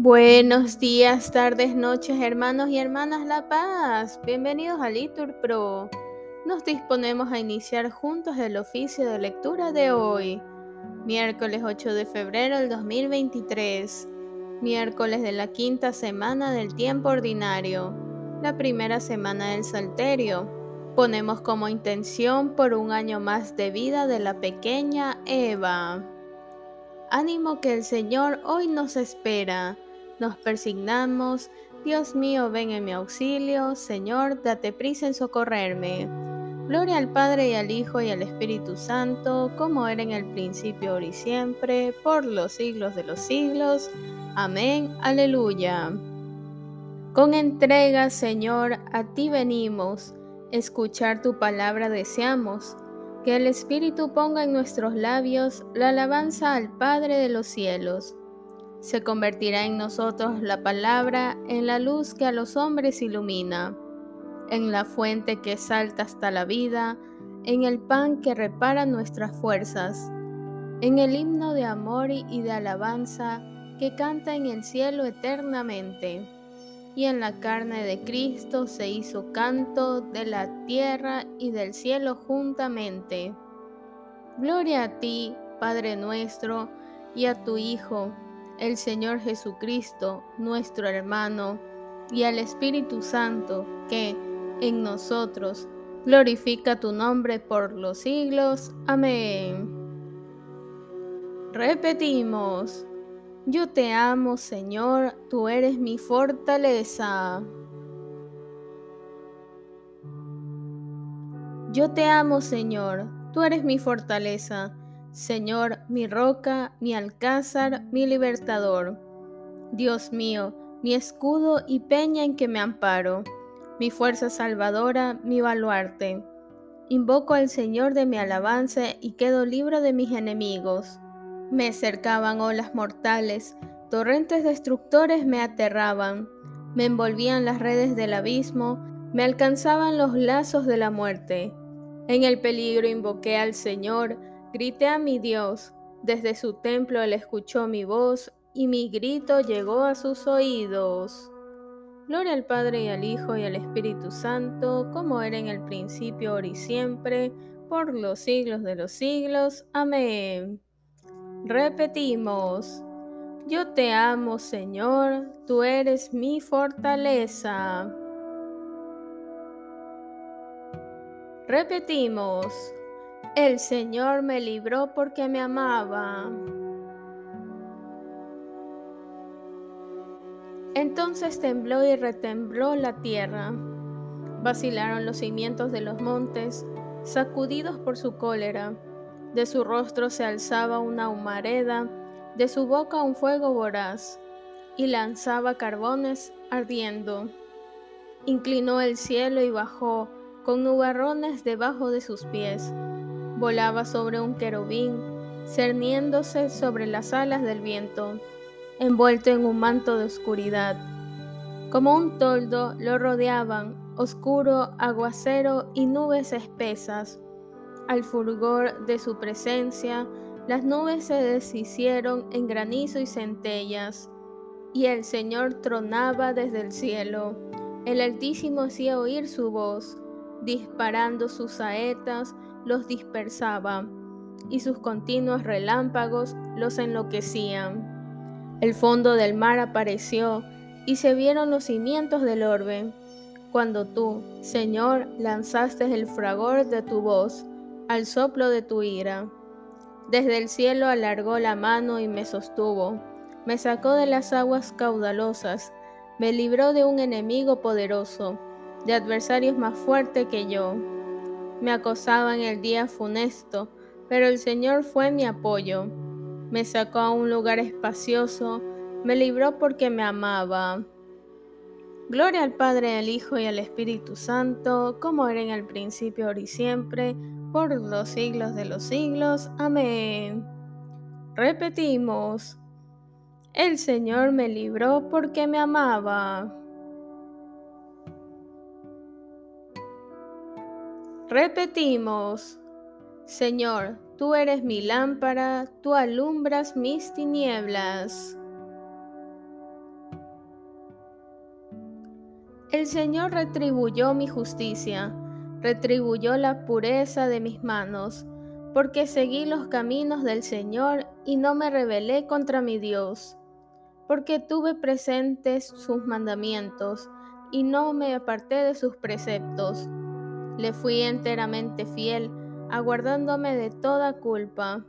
Buenos días, tardes, noches, hermanos y hermanas La Paz. Bienvenidos a Litur Pro. Nos disponemos a iniciar juntos el oficio de lectura de hoy, miércoles 8 de febrero del 2023, miércoles de la quinta semana del tiempo ordinario, la primera semana del Salterio. Ponemos como intención por un año más de vida de la pequeña Eva. Ánimo que el Señor hoy nos espera nos persignamos. Dios mío, ven en mi auxilio. Señor, date prisa en socorrerme. Gloria al Padre y al Hijo y al Espíritu Santo, como era en el principio, ahora y siempre, por los siglos de los siglos. Amén. Aleluya. Con entrega, Señor, a ti venimos. Escuchar tu palabra deseamos. Que el Espíritu ponga en nuestros labios la alabanza al Padre de los cielos se convertirá en nosotros la palabra en la luz que a los hombres ilumina, en la fuente que salta hasta la vida, en el pan que repara nuestras fuerzas, en el himno de amor y de alabanza que canta en el cielo eternamente. Y en la carne de Cristo se hizo canto de la tierra y del cielo juntamente. Gloria a ti, Padre nuestro, y a tu Hijo, el Señor Jesucristo, nuestro hermano, y al Espíritu Santo, que en nosotros glorifica tu nombre por los siglos. Amén. Repetimos, yo te amo Señor, tú eres mi fortaleza. Yo te amo Señor, tú eres mi fortaleza. Señor, mi roca, mi alcázar, mi libertador. Dios mío, mi escudo y peña en que me amparo, mi fuerza salvadora, mi baluarte. Invoco al Señor de mi alabanza y quedo libre de mis enemigos. Me cercaban olas mortales, torrentes destructores me aterraban, me envolvían las redes del abismo, me alcanzaban los lazos de la muerte. En el peligro invoqué al Señor, Grité a mi Dios, desde su templo él escuchó mi voz y mi grito llegó a sus oídos. Gloria al Padre y al Hijo y al Espíritu Santo, como era en el principio, ahora y siempre, por los siglos de los siglos. Amén. Repetimos, yo te amo Señor, tú eres mi fortaleza. Repetimos, el Señor me libró porque me amaba. Entonces tembló y retembló la tierra. Vacilaron los cimientos de los montes, sacudidos por su cólera. De su rostro se alzaba una humareda, de su boca un fuego voraz, y lanzaba carbones ardiendo. Inclinó el cielo y bajó, con nubarrones debajo de sus pies volaba sobre un querubín, cerniéndose sobre las alas del viento, envuelto en un manto de oscuridad. Como un toldo lo rodeaban oscuro aguacero y nubes espesas. Al fulgor de su presencia, las nubes se deshicieron en granizo y centellas, y el Señor tronaba desde el cielo. El Altísimo hacía oír su voz, disparando sus saetas, los dispersaba y sus continuos relámpagos los enloquecían. El fondo del mar apareció y se vieron los cimientos del orbe, cuando tú, Señor, lanzaste el fragor de tu voz al soplo de tu ira. Desde el cielo alargó la mano y me sostuvo, me sacó de las aguas caudalosas, me libró de un enemigo poderoso, de adversarios más fuertes que yo me acosaban el día funesto, pero el Señor fue mi apoyo. Me sacó a un lugar espacioso, me libró porque me amaba. Gloria al Padre, al Hijo y al Espíritu Santo, como era en el principio, ahora y siempre, por los siglos de los siglos. Amén. Repetimos, el Señor me libró porque me amaba. Repetimos, Señor, tú eres mi lámpara, tú alumbras mis tinieblas. El Señor retribuyó mi justicia, retribuyó la pureza de mis manos, porque seguí los caminos del Señor y no me rebelé contra mi Dios, porque tuve presentes sus mandamientos y no me aparté de sus preceptos. Le fui enteramente fiel, aguardándome de toda culpa.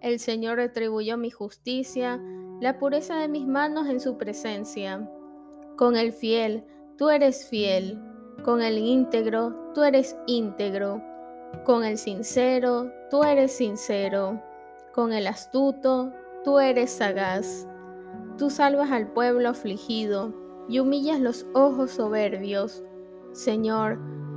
El Señor retribuyó mi justicia, la pureza de mis manos en su presencia. Con el fiel, tú eres fiel, con el íntegro, tú eres íntegro, con el sincero, tú eres sincero, con el astuto, tú eres sagaz. Tú salvas al pueblo afligido y humillas los ojos soberbios. Señor,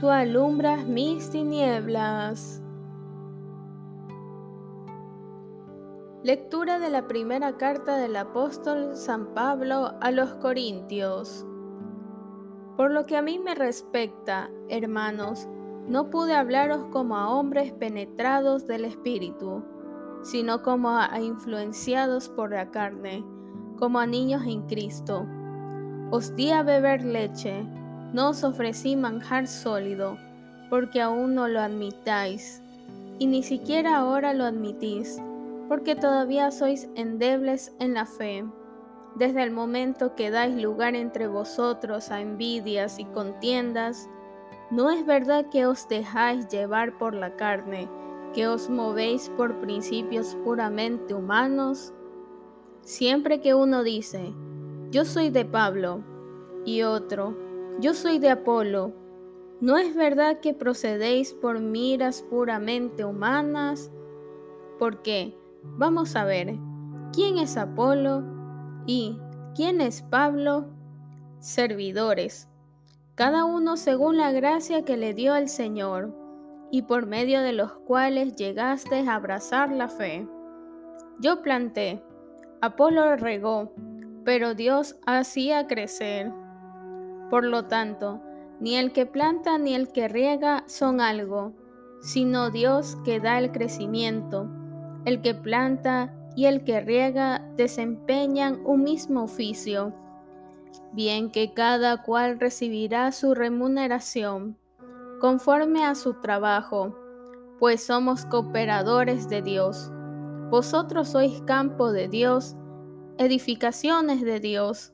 tú alumbras mis tinieblas. Lectura de la primera carta del apóstol San Pablo a los Corintios. Por lo que a mí me respecta, hermanos, no pude hablaros como a hombres penetrados del Espíritu, sino como a influenciados por la carne, como a niños en Cristo. Os di a beber leche, no os ofrecí manjar sólido, porque aún no lo admitáis, y ni siquiera ahora lo admitís, porque todavía sois endebles en la fe. Desde el momento que dais lugar entre vosotros a envidias y contiendas, ¿No es verdad que os dejáis llevar por la carne, que os movéis por principios puramente humanos? Siempre que uno dice, yo soy de Pablo, y otro, yo soy de Apolo, ¿no es verdad que procedéis por miras puramente humanas? Porque, vamos a ver, ¿quién es Apolo? ¿Y quién es Pablo? Servidores cada uno según la gracia que le dio el Señor, y por medio de los cuales llegaste a abrazar la fe. Yo planté, Apolo regó, pero Dios hacía crecer. Por lo tanto, ni el que planta ni el que riega son algo, sino Dios que da el crecimiento. El que planta y el que riega desempeñan un mismo oficio bien que cada cual recibirá su remuneración conforme a su trabajo, pues somos cooperadores de Dios. Vosotros sois campo de Dios, edificaciones de Dios.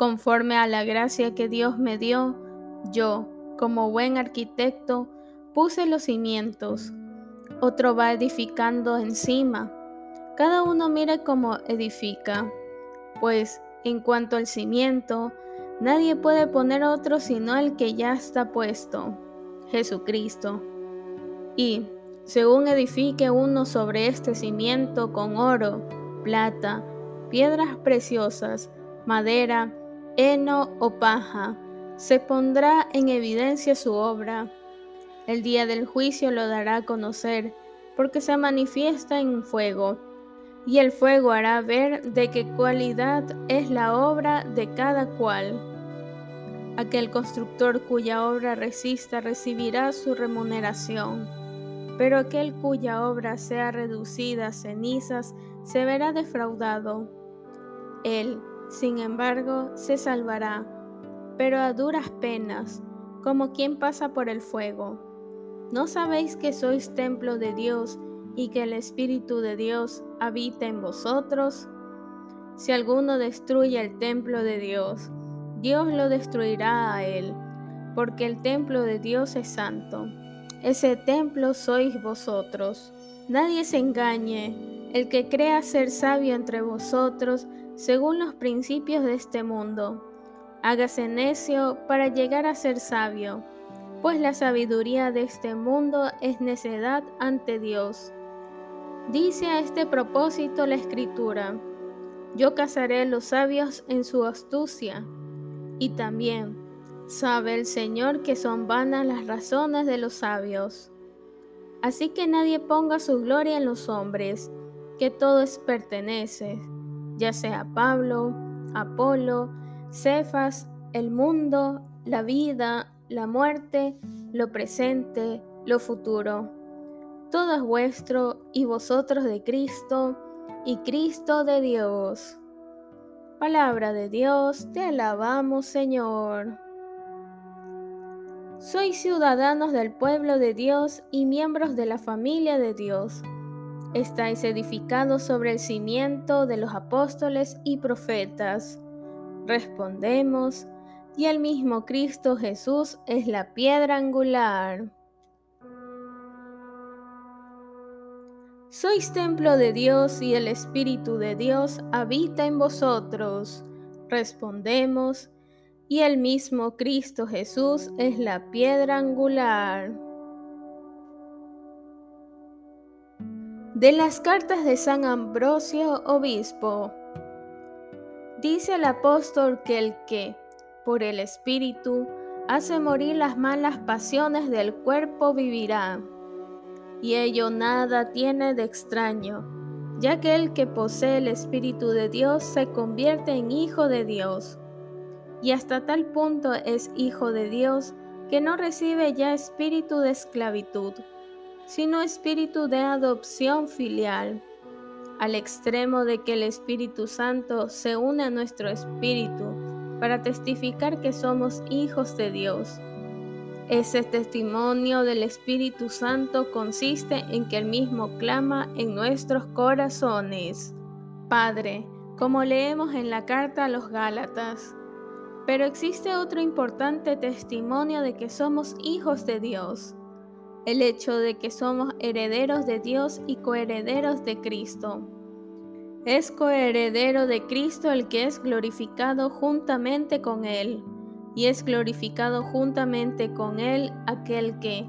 Conforme a la gracia que Dios me dio, yo, como buen arquitecto, puse los cimientos. Otro va edificando encima. Cada uno mire cómo edifica, pues en cuanto al cimiento, nadie puede poner otro sino el que ya está puesto, Jesucristo. Y, según edifique uno sobre este cimiento con oro, plata, piedras preciosas, madera, heno o paja, se pondrá en evidencia su obra. El día del juicio lo dará a conocer, porque se manifiesta en fuego y el fuego hará ver de qué cualidad es la obra de cada cual. Aquel constructor cuya obra resista recibirá su remuneración, pero aquel cuya obra sea reducida a cenizas se verá defraudado. Él, sin embargo, se salvará, pero a duras penas, como quien pasa por el fuego. ¿No sabéis que sois templo de Dios y que el Espíritu de Dios habita en vosotros? Si alguno destruye el templo de Dios, Dios lo destruirá a él, porque el templo de Dios es santo. Ese templo sois vosotros. Nadie se engañe. El que crea ser sabio entre vosotros, según los principios de este mundo, hágase necio para llegar a ser sabio, pues la sabiduría de este mundo es necedad ante Dios. Dice a este propósito la escritura, yo casaré a los sabios en su astucia. Y también, Sabe el Señor que son vanas las razones de los sabios. Así que nadie ponga su gloria en los hombres, que todo es pertenece, ya sea Pablo, Apolo, Cefas, el mundo, la vida, la muerte, lo presente, lo futuro. Todo es vuestro y vosotros de Cristo y Cristo de Dios. Palabra de Dios, te alabamos Señor. Sois ciudadanos del pueblo de Dios y miembros de la familia de Dios. Estáis edificados sobre el cimiento de los apóstoles y profetas. Respondemos, y el mismo Cristo Jesús es la piedra angular. Sois templo de Dios y el Espíritu de Dios habita en vosotros. Respondemos, y el mismo Cristo Jesús es la piedra angular. De las cartas de San Ambrosio, obispo, dice el apóstol que el que, por el Espíritu, hace morir las malas pasiones del cuerpo vivirá, y ello nada tiene de extraño, ya que el que posee el Espíritu de Dios se convierte en hijo de Dios. Y hasta tal punto es hijo de Dios que no recibe ya espíritu de esclavitud, sino espíritu de adopción filial, al extremo de que el Espíritu Santo se une a nuestro espíritu para testificar que somos hijos de Dios. Ese testimonio del Espíritu Santo consiste en que el mismo clama en nuestros corazones. Padre, como leemos en la carta a los Gálatas, pero existe otro importante testimonio de que somos hijos de Dios, el hecho de que somos herederos de Dios y coherederos de Cristo. Es coheredero de Cristo el que es glorificado juntamente con Él, y es glorificado juntamente con Él aquel que,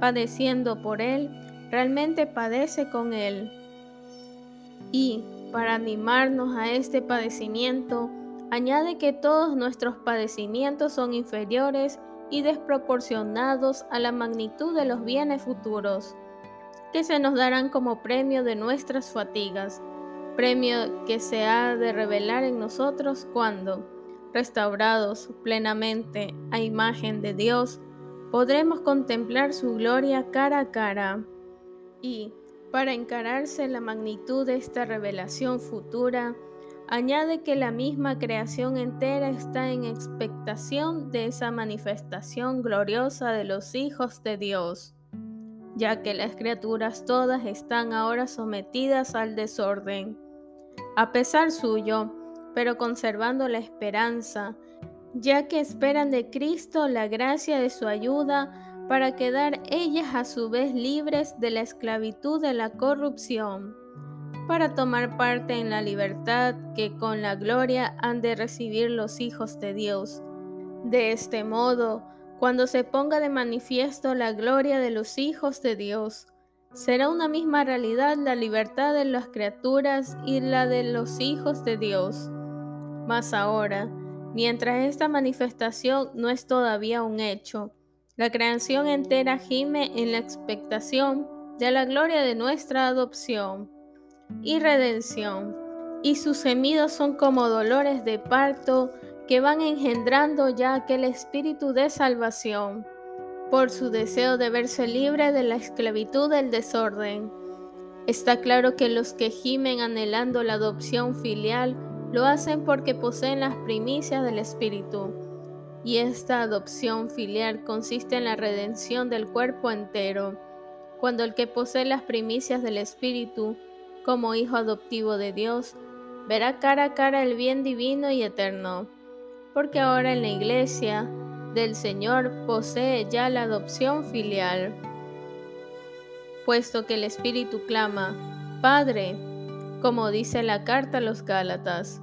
padeciendo por Él, realmente padece con Él. Y, para animarnos a este padecimiento, Añade que todos nuestros padecimientos son inferiores y desproporcionados a la magnitud de los bienes futuros, que se nos darán como premio de nuestras fatigas, premio que se ha de revelar en nosotros cuando, restaurados plenamente a imagen de Dios, podremos contemplar su gloria cara a cara. Y, para encararse la magnitud de esta revelación futura, Añade que la misma creación entera está en expectación de esa manifestación gloriosa de los hijos de Dios, ya que las criaturas todas están ahora sometidas al desorden, a pesar suyo, pero conservando la esperanza, ya que esperan de Cristo la gracia de su ayuda para quedar ellas a su vez libres de la esclavitud de la corrupción para tomar parte en la libertad que con la gloria han de recibir los hijos de Dios. De este modo, cuando se ponga de manifiesto la gloria de los hijos de Dios, será una misma realidad la libertad de las criaturas y la de los hijos de Dios. Mas ahora, mientras esta manifestación no es todavía un hecho, la creación entera gime en la expectación de la gloria de nuestra adopción y redención, y sus gemidos son como dolores de parto que van engendrando ya aquel espíritu de salvación, por su deseo de verse libre de la esclavitud del desorden. Está claro que los que gimen anhelando la adopción filial lo hacen porque poseen las primicias del Espíritu, y esta adopción filial consiste en la redención del cuerpo entero, cuando el que posee las primicias del Espíritu como hijo adoptivo de Dios, verá cara a cara el bien divino y eterno, porque ahora en la iglesia del Señor posee ya la adopción filial. Puesto que el Espíritu clama, Padre, como dice la carta a los Gálatas,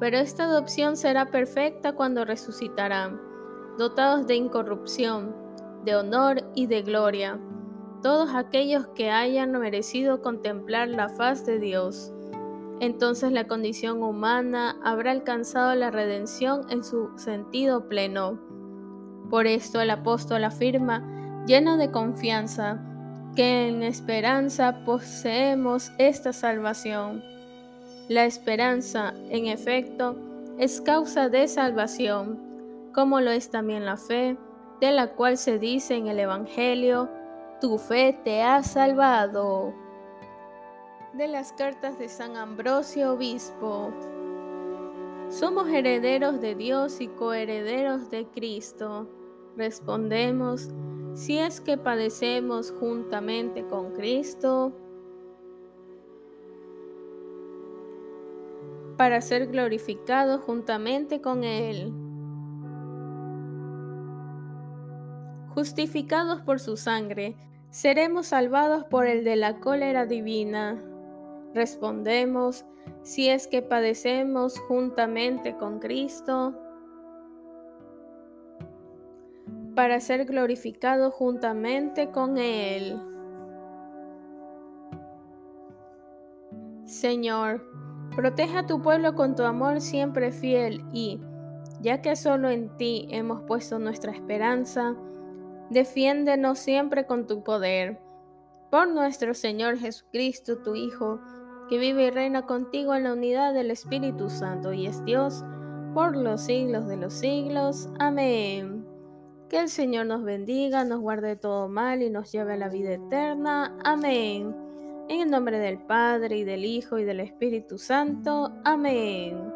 pero esta adopción será perfecta cuando resucitarán, dotados de incorrupción, de honor y de gloria todos aquellos que hayan merecido contemplar la faz de Dios. Entonces la condición humana habrá alcanzado la redención en su sentido pleno, Por esto el apóstol afirma, lleno de confianza, que en esperanza poseemos esta salvación. La esperanza, en efecto, es causa de salvación, como lo es también la fe, de la cual se dice en el Evangelio, tu fe te ha salvado. De las cartas de San Ambrosio Obispo. Somos herederos de Dios y coherederos de Cristo. Respondemos, si es que padecemos juntamente con Cristo, para ser glorificados juntamente con Él. Justificados por su sangre, seremos salvados por el de la cólera divina. Respondemos, si es que padecemos juntamente con Cristo, para ser glorificados juntamente con Él. Señor, Protege a tu pueblo con tu amor siempre fiel y, ya que solo en ti hemos puesto nuestra esperanza, defiéndenos siempre con tu poder. Por nuestro Señor Jesucristo, tu Hijo, que vive y reina contigo en la unidad del Espíritu Santo y es Dios por los siglos de los siglos. Amén. Que el Señor nos bendiga, nos guarde todo mal y nos lleve a la vida eterna. Amén. En el nombre del Padre y del Hijo y del Espíritu Santo. Amén.